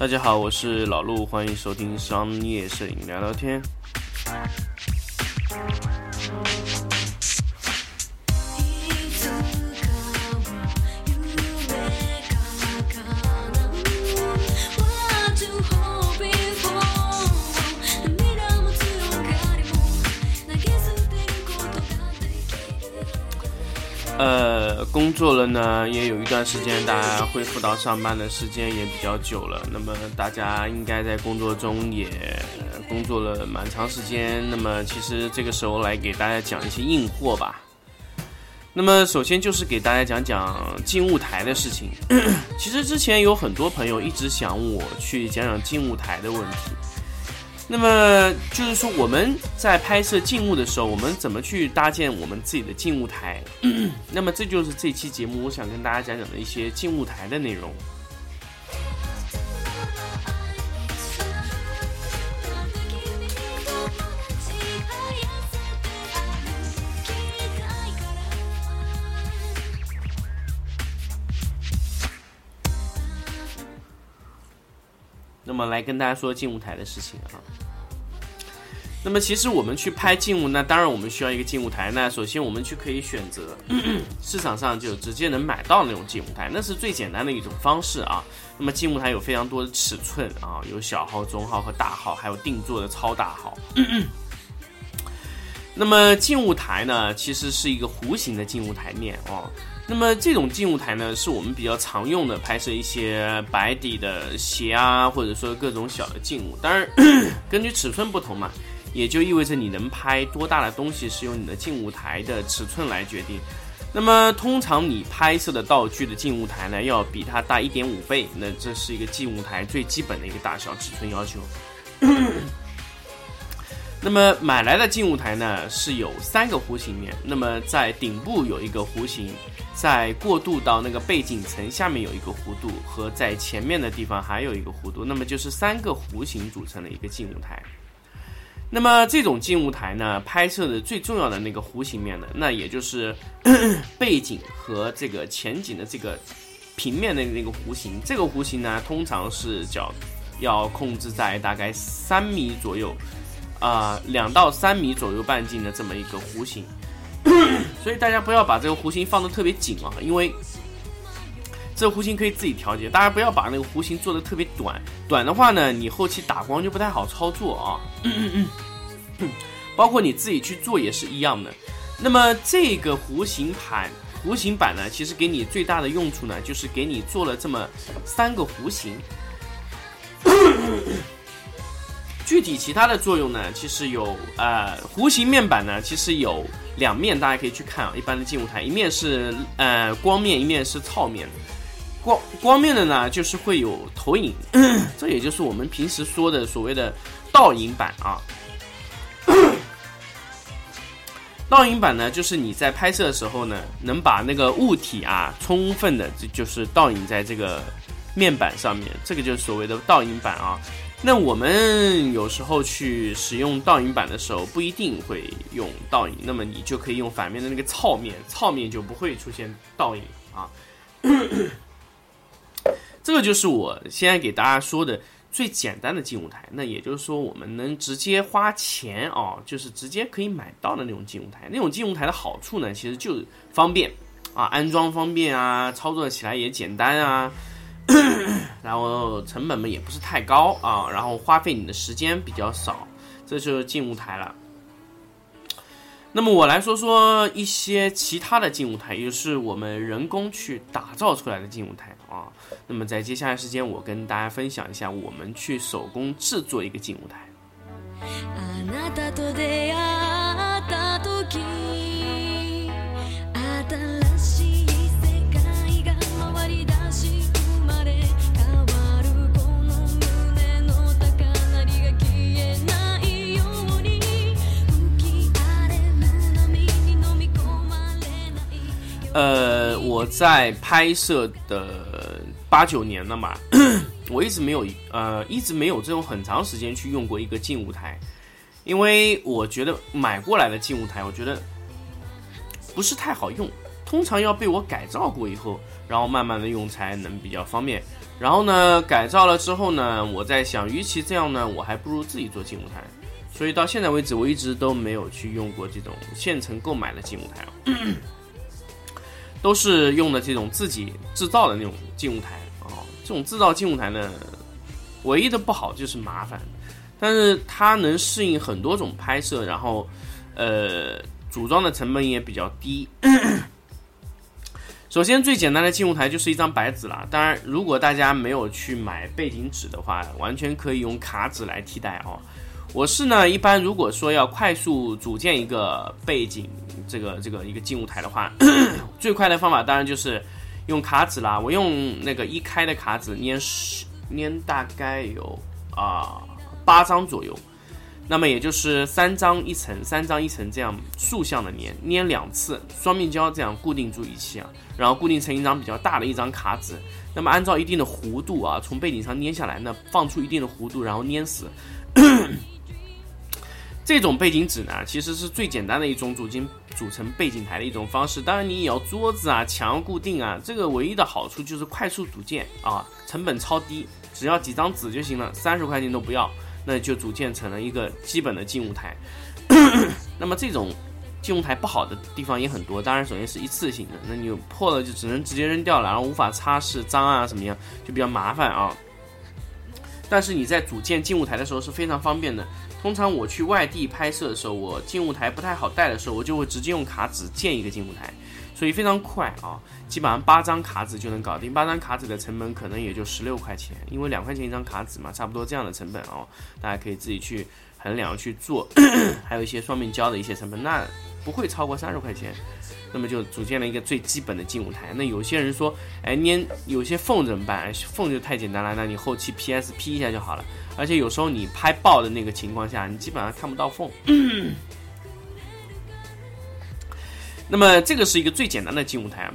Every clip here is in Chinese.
大家好，我是老陆，欢迎收听商业摄影聊聊天。作了呢，也有一段时间，大家恢复到上班的时间也比较久了。那么大家应该在工作中也工作了蛮长时间。那么其实这个时候来给大家讲一些硬货吧。那么首先就是给大家讲讲静物台的事情。其实之前有很多朋友一直想我去讲讲静物台的问题。那么就是说，我们在拍摄静物的时候，我们怎么去搭建我们自己的静物台？那么这就是这期节目我想跟大家讲讲的一些静物台的内容。么来跟大家说静物台的事情啊。那么其实我们去拍静物，那当然我们需要一个静物台。那首先我们去可以选择 市场上就直接能买到那种静物台，那是最简单的一种方式啊。那么静物台有非常多的尺寸啊，有小号、中号和大号，还有定做的超大号。那么静物台呢，其实是一个弧形的静物台面哦。那么这种静物台呢，是我们比较常用的拍摄一些白底的鞋啊，或者说各种小的静物。当然，根据尺寸不同嘛。也就意味着你能拍多大的东西是由你的静物台的尺寸来决定。那么通常你拍摄的道具的静物台呢，要比它大一点五倍。那这是一个静物台最基本的一个大小尺寸要求。那么买来的静物台呢，是有三个弧形面。那么在顶部有一个弧形，在过渡到那个背景层下面有一个弧度，和在前面的地方还有一个弧度。那么就是三个弧形组成的一个静物台。那么这种静物台呢，拍摄的最重要的那个弧形面呢，那也就是 背景和这个前景的这个平面的那个弧形。这个弧形呢，通常是叫要控制在大概三米左右，啊，两到三米左右半径的这么一个弧形。所以大家不要把这个弧形放的特别紧啊，因为这个弧形可以自己调节。大家不要把那个弧形做的特别短，短的话呢，你后期打光就不太好操作啊。包括你自己去做也是一样的。那么这个弧形盘、弧形板呢，其实给你最大的用处呢，就是给你做了这么三个弧形。具体其他的作用呢，其实有呃，弧形面板呢，其实有两面，大家可以去看啊。一般的静物台，一面是呃光面，一面是糙面。光光面的呢，就是会有投影，这也就是我们平时说的所谓的。倒影板啊，倒影板呢，就是你在拍摄的时候呢，能把那个物体啊，充分的，这就是倒影在这个面板上面，这个就是所谓的倒影板啊。那我们有时候去使用倒影板的时候，不一定会用倒影，那么你就可以用反面的那个糙面，糙面就不会出现倒影啊。这个就是我现在给大家说的。最简单的静物台，那也就是说，我们能直接花钱哦，就是直接可以买到的那种静物台。那种静物台的好处呢，其实就是方便啊，安装方便啊，操作起来也简单啊，然后成本嘛也不是太高啊，然后花费你的时间比较少，这就是静物台了。那么我来说说一些其他的静物台，也就是我们人工去打造出来的静物台啊。那么在接下来时间，我跟大家分享一下我们去手工制作一个静物台。我在拍摄的八九年了嘛，我一直没有呃，一直没有这种很长时间去用过一个静物台，因为我觉得买过来的静物台，我觉得不是太好用。通常要被我改造过以后，然后慢慢的用才能比较方便。然后呢，改造了之后呢，我在想，与其这样呢，我还不如自己做静物台。所以到现在为止，我一直都没有去用过这种现成购买的静物台，都是用的这种自己制造的那种静物台啊。这种制造静物台呢，唯一的不好就是麻烦，但是它能适应很多种拍摄，然后呃，组装的成本也比较低。首先，最简单的静物台就是一张白纸了。当然，如果大家没有去买背景纸的话，完全可以用卡纸来替代哦。我是呢，一般如果说要快速组建一个背景，这个这个一个静物台的话，最快的方法当然就是用卡纸啦。我用那个一开的卡纸粘十粘大概有啊八张左右。那么也就是三张一层，三张一层这样竖向的粘，粘两次，双面胶这样固定住仪器啊，然后固定成一张比较大的一张卡纸。那么按照一定的弧度啊，从背景上粘下来，那放出一定的弧度，然后粘死。这种背景纸呢，其实是最简单的一种组建组成背景台的一种方式。当然，你也要桌子啊、墙固定啊，这个唯一的好处就是快速组建啊，成本超低，只要几张纸就行了，三十块钱都不要。那就组建成了一个基本的静物台。那么这种静物台不好的地方也很多，当然首先是一次性的，那你破了就只能直接扔掉了，然后无法擦拭、脏啊什么样，就比较麻烦啊。但是你在组建静物台的时候是非常方便的。通常我去外地拍摄的时候，我静物台不太好带的时候，我就会直接用卡纸建一个静物台。所以非常快啊，基本上八张卡纸就能搞定。八张卡纸的成本可能也就十六块钱，因为两块钱一张卡纸嘛，差不多这样的成本哦。大家可以自己去衡量去做，还有一些双面胶的一些成本，那不会超过三十块钱。那么就组建了一个最基本的静物台。那有些人说，哎，粘有些缝怎么办？缝就太简单了，那你后期 PS P 一下就好了。而且有时候你拍爆的那个情况下，你基本上看不到缝。那么这个是一个最简单的静物台，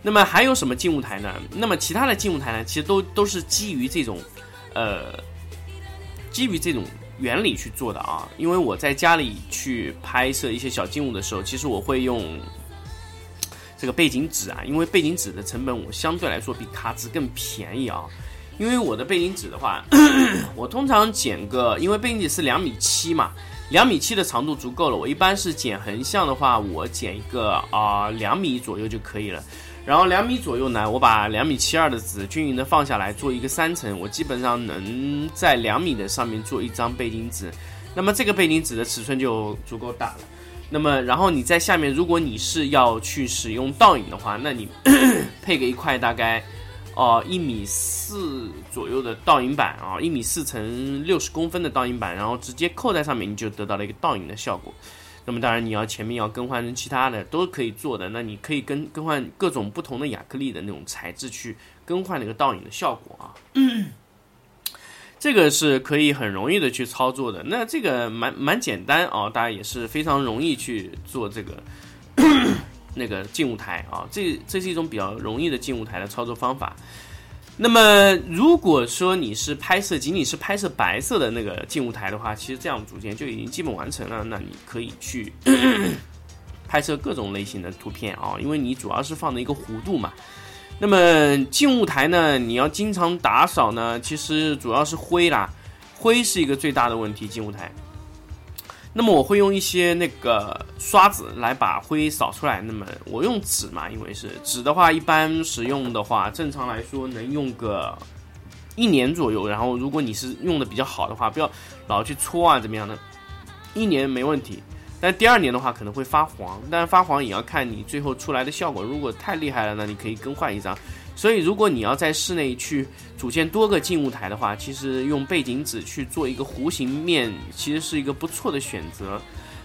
那么还有什么静物台呢？那么其他的静物台呢？其实都都是基于这种，呃，基于这种原理去做的啊。因为我在家里去拍摄一些小静物的时候，其实我会用这个背景纸啊，因为背景纸的成本我相对来说比卡纸更便宜啊。因为我的背景纸的话，我通常剪个，因为背景纸是两米七嘛。两米七的长度足够了。我一般是剪横向的话，我剪一个啊两米左右就可以了。然后两米左右呢，我把两米七二的纸均匀的放下来，做一个三层，我基本上能在两米的上面做一张背景纸。那么这个背景纸的尺寸就足够大了。那么然后你在下面，如果你是要去使用倒影的话，那你 配个一块大概。哦，一米四左右的倒影板啊，一米四乘六十公分的倒影板，然后直接扣在上面，你就得到了一个倒影的效果。那么当然，你要前面要更换成其他的都可以做的，那你可以更更换各种不同的亚克力的那种材质去更换那个倒影的效果啊。这个是可以很容易的去操作的。那这个蛮蛮简单啊，大家也是非常容易去做这个。那个静物台啊，这这是一种比较容易的静物台的操作方法。那么，如果说你是拍摄仅仅是拍摄白色的那个静物台的话，其实这样组件就已经基本完成了。那你可以去 拍摄各种类型的图片啊，因为你主要是放的一个弧度嘛。那么静物台呢，你要经常打扫呢，其实主要是灰啦，灰是一个最大的问题。静物台。那么我会用一些那个刷子来把灰扫出来。那么我用纸嘛，因为是纸的话，一般使用的话，正常来说能用个一年左右。然后如果你是用的比较好的话，不要老去搓啊，怎么样的，一年没问题。但第二年的话可能会发黄，但发黄也要看你最后出来的效果。如果太厉害了，那你可以更换一张。所以，如果你要在室内去组建多个静物台的话，其实用背景纸去做一个弧形面，其实是一个不错的选择。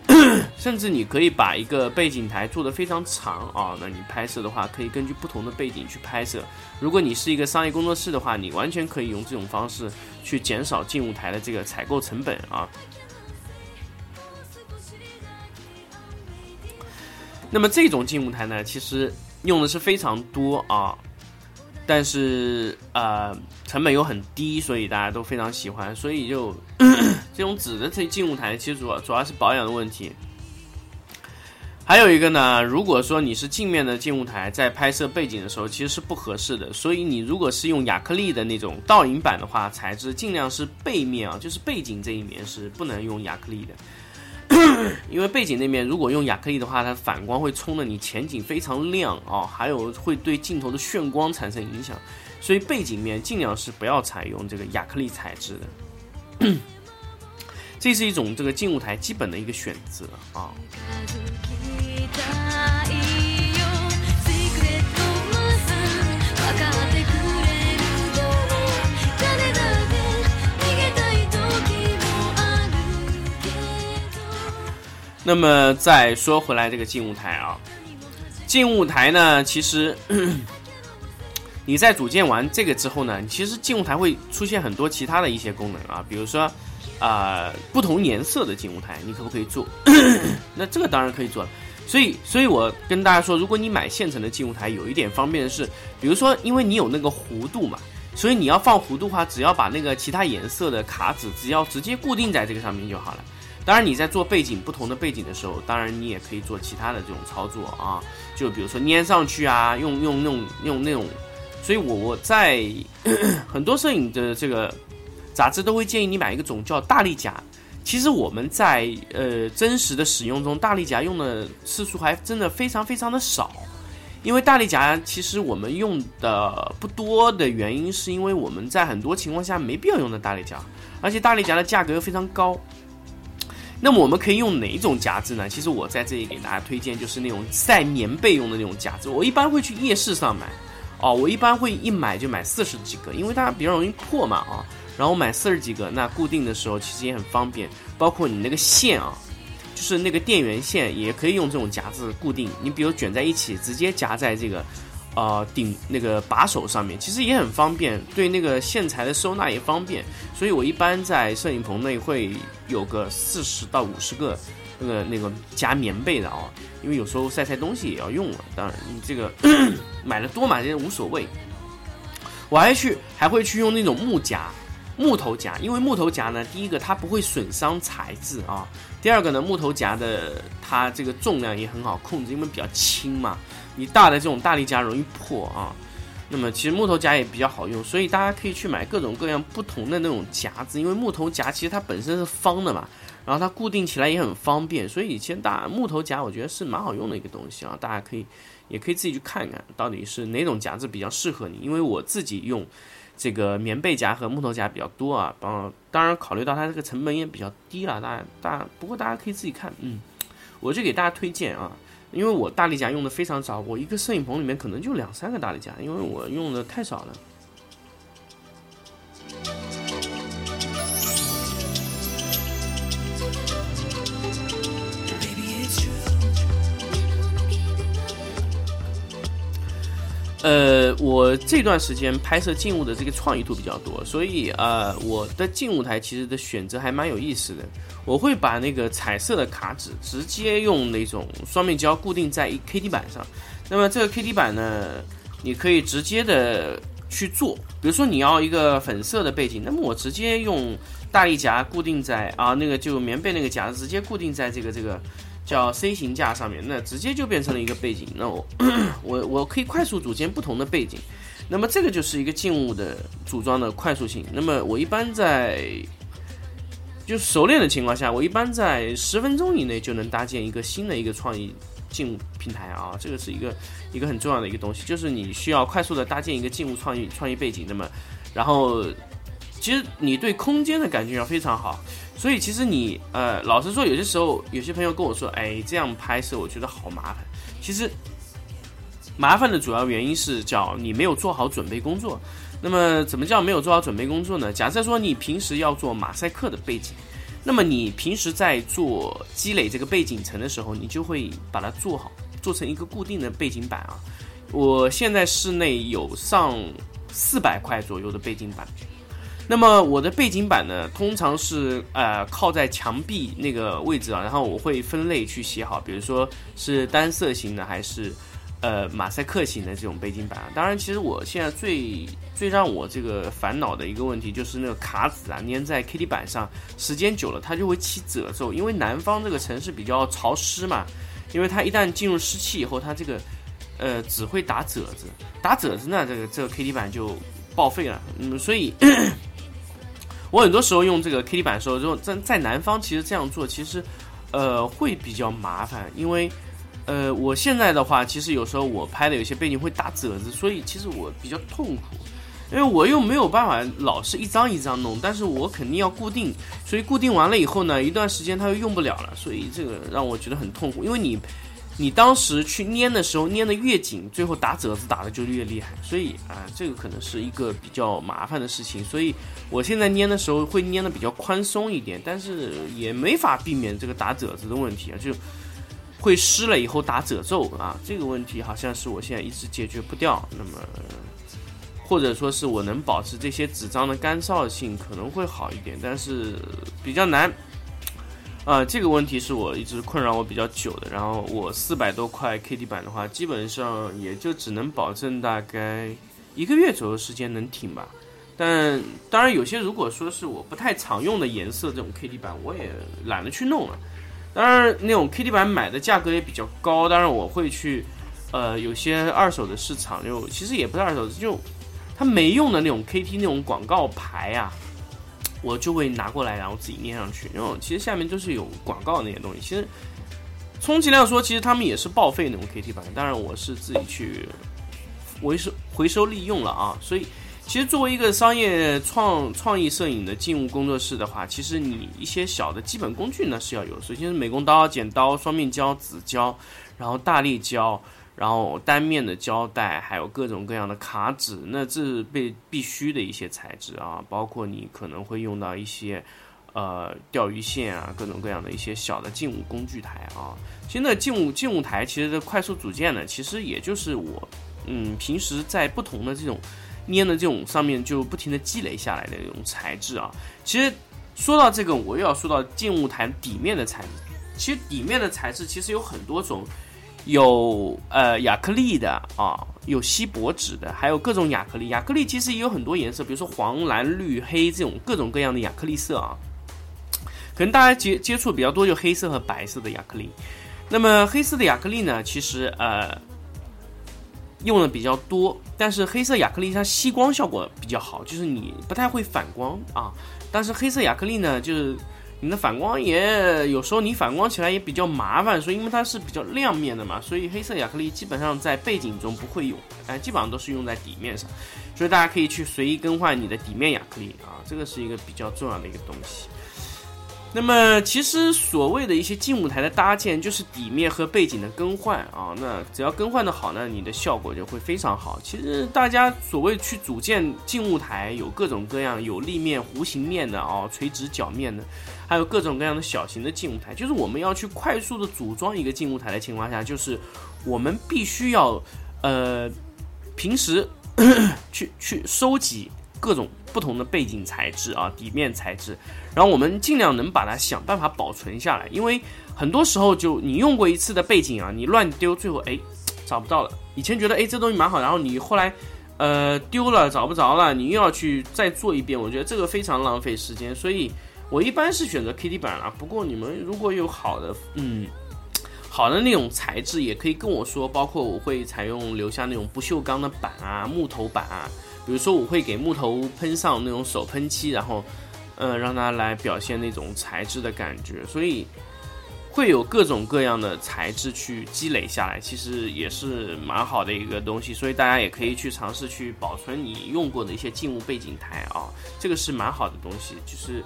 甚至你可以把一个背景台做得非常长啊，那你拍摄的话，可以根据不同的背景去拍摄。如果你是一个商业工作室的话，你完全可以用这种方式去减少静物台的这个采购成本啊。那么这种静物台呢，其实用的是非常多啊。但是呃，成本又很低，所以大家都非常喜欢。所以就 这种纸的这静物台，其实主要主要是保养的问题。还有一个呢，如果说你是镜面的静物台，在拍摄背景的时候，其实是不合适的。所以你如果是用亚克力的那种倒影板的话，材质尽量是背面啊，就是背景这一面是不能用亚克力的，因为背景那面如果用亚克力的话，它反光会冲的你前景非常亮啊，还有会对镜头的炫光产生影响。所以背景面尽量是不要采用这个亚克力材质的。这是一种这个静物台基本的一个选择啊。那么再说回来，这个静物台啊，静物台呢，其实 你在组建完这个之后呢，其实静物台会出现很多其他的一些功能啊，比如说啊，不同颜色的静物台，你可不可以做？那这个当然可以做了。所以，所以我跟大家说，如果你买现成的静物台，有一点方便的是，比如说，因为你有那个弧度嘛，所以你要放弧度的话，只要把那个其他颜色的卡纸，只要直接固定在这个上面就好了。当然，你在做背景不同的背景的时候，当然你也可以做其他的这种操作啊，就比如说粘上去啊，用用用用那种，所以我我在 很多摄影的这个杂志都会建议你买一个种叫大力夹。其实我们在呃真实的使用中，大力夹用的次数还真的非常非常的少，因为大力夹其实我们用的不多的原因，是因为我们在很多情况下没必要用的大力夹，而且大力夹的价格又非常高。那么我们可以用哪种夹子呢？其实我在这里给大家推荐就是那种晒棉被用的那种夹子。我一般会去夜市上买，哦，我一般会一买就买四十几个，因为它比较容易破嘛，啊，然后买四十几个，那固定的时候其实也很方便。包括你那个线啊，就是那个电源线也可以用这种夹子固定。你比如卷在一起，直接夹在这个。呃，顶那个把手上面其实也很方便，对那个线材的收纳也方便，所以我一般在摄影棚内会有个四十到五十个那个那个夹棉被的啊，因为有时候晒晒东西也要用了。当然，你这个买的多嘛，这些无所谓。我还去还会去用那种木夹、木头夹，因为木头夹呢，第一个它不会损伤材质啊，第二个呢，木头夹的它这个重量也很好控制，因为比较轻嘛。你大的这种大力夹容易破啊，那么其实木头夹也比较好用，所以大家可以去买各种各样不同的那种夹子，因为木头夹其实它本身是方的嘛，然后它固定起来也很方便，所以以前大木头夹我觉得是蛮好用的一个东西啊，大家可以也可以自己去看看到底是哪种夹子比较适合你，因为我自己用这个棉被夹和木头夹比较多啊，当当然考虑到它这个成本也比较低了，大家大家不过大家可以自己看，嗯，我就给大家推荐啊。因为我大力夹用的非常少，我一个摄影棚里面可能就两三个大力夹，因为我用的太少了。呃，我这段时间拍摄静物的这个创意图比较多，所以呃，我的静物台其实的选择还蛮有意思的。我会把那个彩色的卡纸直接用那种双面胶固定在一 K D 板上。那么这个 K D 板呢，你可以直接的去做，比如说你要一个粉色的背景，那么我直接用大力夹固定在啊那个就棉被那个夹子直接固定在这个这个。叫 C 型架上面，那直接就变成了一个背景。那我我我可以快速组建不同的背景。那么这个就是一个静物的组装的快速性。那么我一般在就熟练的情况下，我一般在十分钟以内就能搭建一个新的一个创意静物平台啊。这个是一个一个很重要的一个东西，就是你需要快速的搭建一个静物创意创意背景。那么然后其实你对空间的感觉要非常好。所以其实你呃，老实说，有些时候有些朋友跟我说，哎，这样拍摄我觉得好麻烦。其实麻烦的主要原因是叫你没有做好准备工作。那么怎么叫没有做好准备工作呢？假设说你平时要做马赛克的背景，那么你平时在做积累这个背景层的时候，你就会把它做好，做成一个固定的背景板啊。我现在室内有上四百块左右的背景板。那么我的背景板呢，通常是呃靠在墙壁那个位置啊，然后我会分类去写好，比如说是单色型的还是呃马赛克型的这种背景板啊。当然，其实我现在最最让我这个烦恼的一个问题就是那个卡纸啊，粘在 K D 板上，时间久了它就会起褶皱，因为南方这个城市比较潮湿嘛，因为它一旦进入湿气以后，它这个呃只会打褶子，打褶子呢，这个这个 KT 板就报废了。嗯，所以我很多时候用这个 KT 板的时候，就在在南方，其实这样做其实呃会比较麻烦，因为呃我现在的话，其实有时候我拍的有些背景会打褶子，所以其实我比较痛苦。因为我又没有办法老是一张一张弄，但是我肯定要固定，所以固定完了以后呢，一段时间它又用不了了，所以这个让我觉得很痛苦。因为你，你当时去粘的时候粘的越紧，最后打褶子打的就越厉害，所以啊，这个可能是一个比较麻烦的事情。所以我现在粘的时候会粘的比较宽松一点，但是也没法避免这个打褶子的问题啊，就会湿了以后打褶皱啊，这个问题好像是我现在一直解决不掉。那么。或者说是我能保持这些纸张的干燥性可能会好一点，但是比较难。啊，这个问题是我一直困扰我比较久的。然后我四百多块 KT 板的话，基本上也就只能保证大概一个月左右时间能挺吧。但当然有些如果说是我不太常用的颜色这种 KT 板，我也懒得去弄了。当然那种 KT 板买的价格也比较高，当然我会去，呃，有些二手的市场就其实也不是二手，就。它没用的那种 KT 那种广告牌啊，我就会拿过来，然后自己粘上去。然后其实下面都是有广告那些东西。其实充其量说，其实他们也是报废那种 KT 板。当然我是自己去回收回收利用了啊。所以其实作为一个商业创创意摄影的静物工作室的话，其实你一些小的基本工具呢是要有。首先是美工刀、剪刀、双面胶、纸胶，然后大力胶。然后单面的胶带，还有各种各样的卡纸，那这是被必须的一些材质啊，包括你可能会用到一些，呃，钓鱼线啊，各种各样的一些小的静物工具台啊。其实那静物静物台其实的快速组件呢，其实也就是我，嗯，平时在不同的这种粘的这种上面就不停的积累下来的这种材质啊。其实说到这个，我又要说到静物台底面的材质。其实底面的材质其实有很多种。有呃亚克力的啊，有锡箔纸的，还有各种亚克力。亚克力其实也有很多颜色，比如说黄、蓝、绿、黑这种各种各样的亚克力色啊。可能大家接接触比较多就黑色和白色的亚克力。那么黑色的亚克力呢，其实呃用的比较多，但是黑色亚克力它吸光效果比较好，就是你不太会反光啊。但是黑色亚克力呢，就是。你的反光也有时候你反光起来也比较麻烦，所以因为它是比较亮面的嘛，所以黑色亚克力基本上在背景中不会用，哎，基本上都是用在底面上，所以大家可以去随意更换你的底面亚克力啊，这个是一个比较重要的一个东西。那么，其实所谓的一些静舞台的搭建，就是底面和背景的更换啊。那只要更换的好呢，你的效果就会非常好。其实大家所谓去组建静物台，有各种各样，有立面、弧形面的啊，垂直角面的，还有各种各样的小型的静物台。就是我们要去快速的组装一个静物台的情况下，就是我们必须要呃，平时 去去收集。各种不同的背景材质啊，底面材质，然后我们尽量能把它想办法保存下来，因为很多时候就你用过一次的背景啊，你乱丢，最后哎找不到了。以前觉得哎这东西蛮好，然后你后来呃丢了找不着了，你又要去再做一遍，我觉得这个非常浪费时间。所以我一般是选择 KT 板了。不过你们如果有好的嗯好的那种材质，也可以跟我说，包括我会采用留下那种不锈钢的板啊，木头板啊。比如说，我会给木头喷上那种手喷漆，然后，呃，让它来表现那种材质的感觉，所以会有各种各样的材质去积累下来，其实也是蛮好的一个东西。所以大家也可以去尝试去保存你用过的一些静物背景台啊，这个是蛮好的东西，就是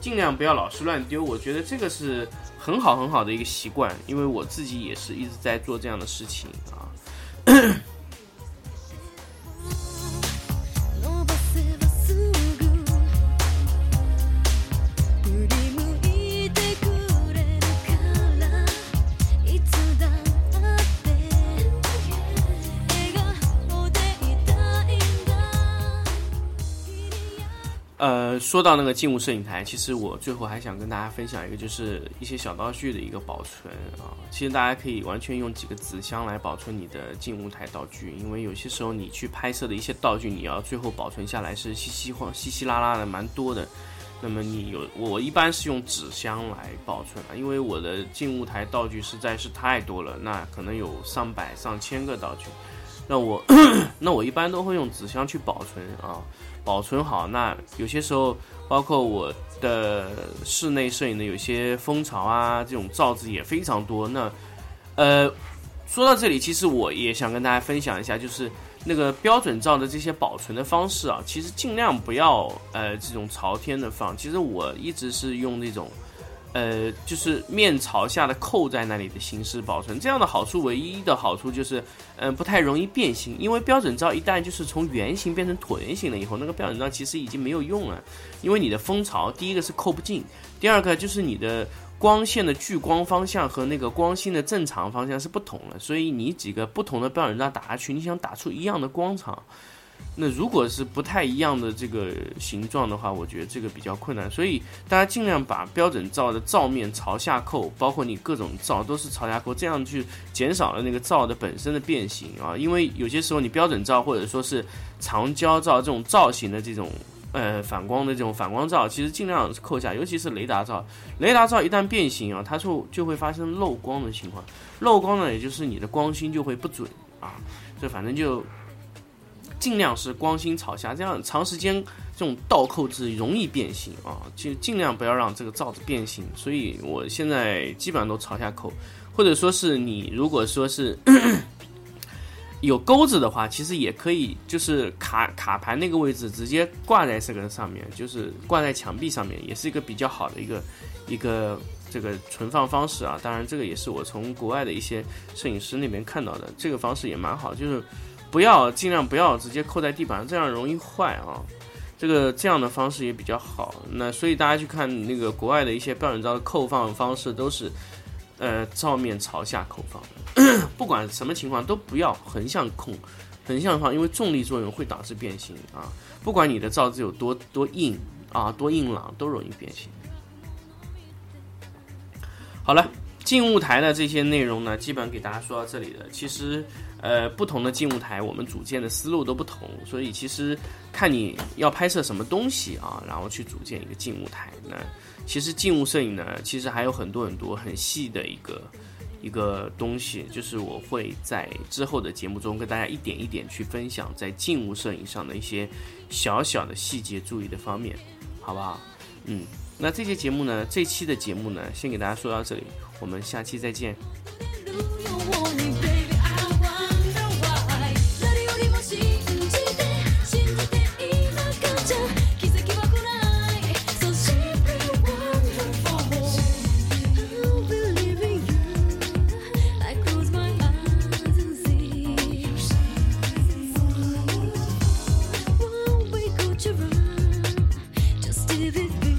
尽量不要老是乱丢。我觉得这个是很好很好的一个习惯，因为我自己也是一直在做这样的事情啊。呃，说到那个静物摄影台，其实我最后还想跟大家分享一个，就是一些小道具的一个保存啊。其实大家可以完全用几个纸箱来保存你的静物台道具，因为有些时候你去拍摄的一些道具，你要最后保存下来是稀稀晃、稀稀拉拉的，蛮多的。那么你有我一般是用纸箱来保存啊，因为我的静物台道具实在是太多了，那可能有上百上千个道具，那我 那我一般都会用纸箱去保存啊，保存好。那有些时候，包括我的室内摄影的有些蜂巢啊，这种罩子也非常多。那呃，说到这里，其实我也想跟大家分享一下，就是。那个标准照的这些保存的方式啊，其实尽量不要呃这种朝天的放。其实我一直是用那种，呃，就是面朝下的扣在那里的形式保存。这样的好处，唯一的好处就是，嗯，不太容易变形。因为标准罩一旦就是从圆形变成椭圆形了以后，那个标准罩其实已经没有用了。因为你的蜂巢，第一个是扣不进，第二个就是你的。光线的聚光方向和那个光芯的正常方向是不同的，所以你几个不同的标准罩打下去，你想打出一样的光场，那如果是不太一样的这个形状的话，我觉得这个比较困难。所以大家尽量把标准照的照面朝下扣，包括你各种照都是朝下扣，这样去减少了那个照的本身的变形啊。因为有些时候你标准照或者说是长焦照这种造型的这种。呃，反光的这种反光照，其实尽量扣下，尤其是雷达照。雷达照一旦变形啊，它就就会发生漏光的情况。漏光呢，也就是你的光芯就会不准啊。这反正就尽量是光心朝下，这样长时间这种倒扣制容易变形啊。就尽量不要让这个罩子变形。所以我现在基本上都朝下扣，或者说是你如果说是。有钩子的话，其实也可以，就是卡卡盘那个位置直接挂在这个上面，就是挂在墙壁上面，也是一个比较好的一个一个这个存放方式啊。当然，这个也是我从国外的一些摄影师那边看到的，这个方式也蛮好，就是不要尽量不要直接扣在地板上，这样容易坏啊。这个这样的方式也比较好。那所以大家去看那个国外的一些标准照的扣放方式都是。呃，照面朝下扣放，不管什么情况都不要横向控，横向放，因为重力作用会导致变形啊。不管你的罩子有多多硬啊，多硬朗，都容易变形。好了，静物台的这些内容呢，基本给大家说到这里了。其实，呃，不同的静物台，我们组建的思路都不同，所以其实看你要拍摄什么东西啊，然后去组建一个静物台那。其实静物摄影呢，其实还有很多很多很细的一个一个东西，就是我会在之后的节目中跟大家一点一点去分享在静物摄影上的一些小小的细节注意的方面，好不好？嗯，那这期节目呢，这期的节目呢，先给大家说到这里，我们下期再见。with